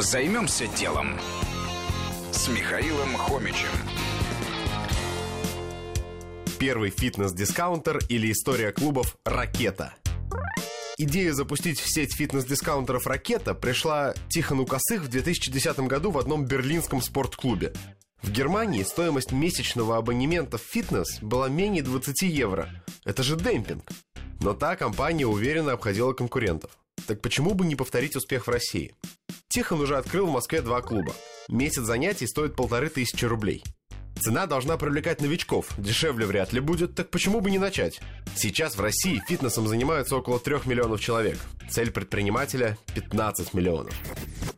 Займемся делом с Михаилом Хомичем. Первый фитнес-дискаунтер или история клубов «Ракета». Идея запустить в сеть фитнес-дискаунтеров «Ракета» пришла Тихону Косых в 2010 году в одном берлинском спортклубе. В Германии стоимость месячного абонемента в фитнес была менее 20 евро. Это же демпинг. Но та компания уверенно обходила конкурентов. Так почему бы не повторить успех в России? Тихон уже открыл в Москве два клуба. Месяц занятий стоит полторы тысячи рублей. Цена должна привлекать новичков. Дешевле вряд ли будет, так почему бы не начать? Сейчас в России фитнесом занимаются около трех миллионов человек. Цель предпринимателя – 15 миллионов.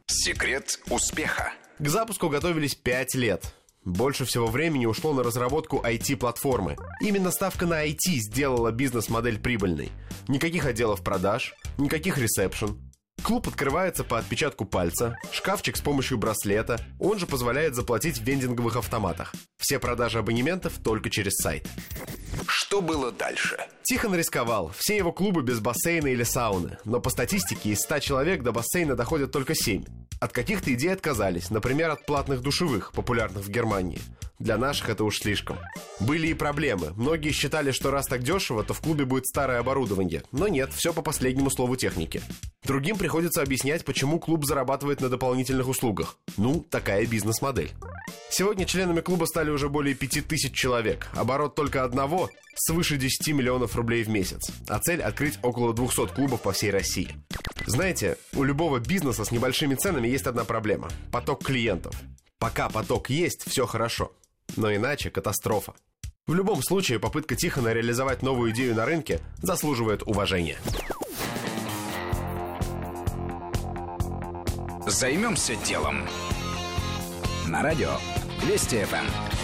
Секрет успеха. К запуску готовились 5 лет. Больше всего времени ушло на разработку IT-платформы. Именно ставка на IT сделала бизнес-модель прибыльной. Никаких отделов продаж, никаких ресепшн, Клуб открывается по отпечатку пальца, шкафчик с помощью браслета, он же позволяет заплатить в вендинговых автоматах. Все продажи абонементов только через сайт. Что было дальше? Тихон рисковал. Все его клубы без бассейна или сауны. Но по статистике из 100 человек до бассейна доходят только 7. От каких-то идей отказались, например, от платных душевых, популярных в Германии. Для наших это уж слишком. Были и проблемы. Многие считали, что раз так дешево, то в клубе будет старое оборудование. Но нет, все по последнему слову техники. Другим приходится объяснять, почему клуб зарабатывает на дополнительных услугах. Ну, такая бизнес-модель. Сегодня членами клуба стали уже более 5000 человек. Оборот только одного – свыше 10 миллионов рублей в месяц. А цель – открыть около 200 клубов по всей России. Знаете, у любого бизнеса с небольшими ценами есть одна проблема – поток клиентов. Пока поток есть, все хорошо. Но иначе катастрофа. В любом случае, попытка Тихона реализовать новую идею на рынке заслуживает уважения. Займемся делом. На радио Вести ФМ.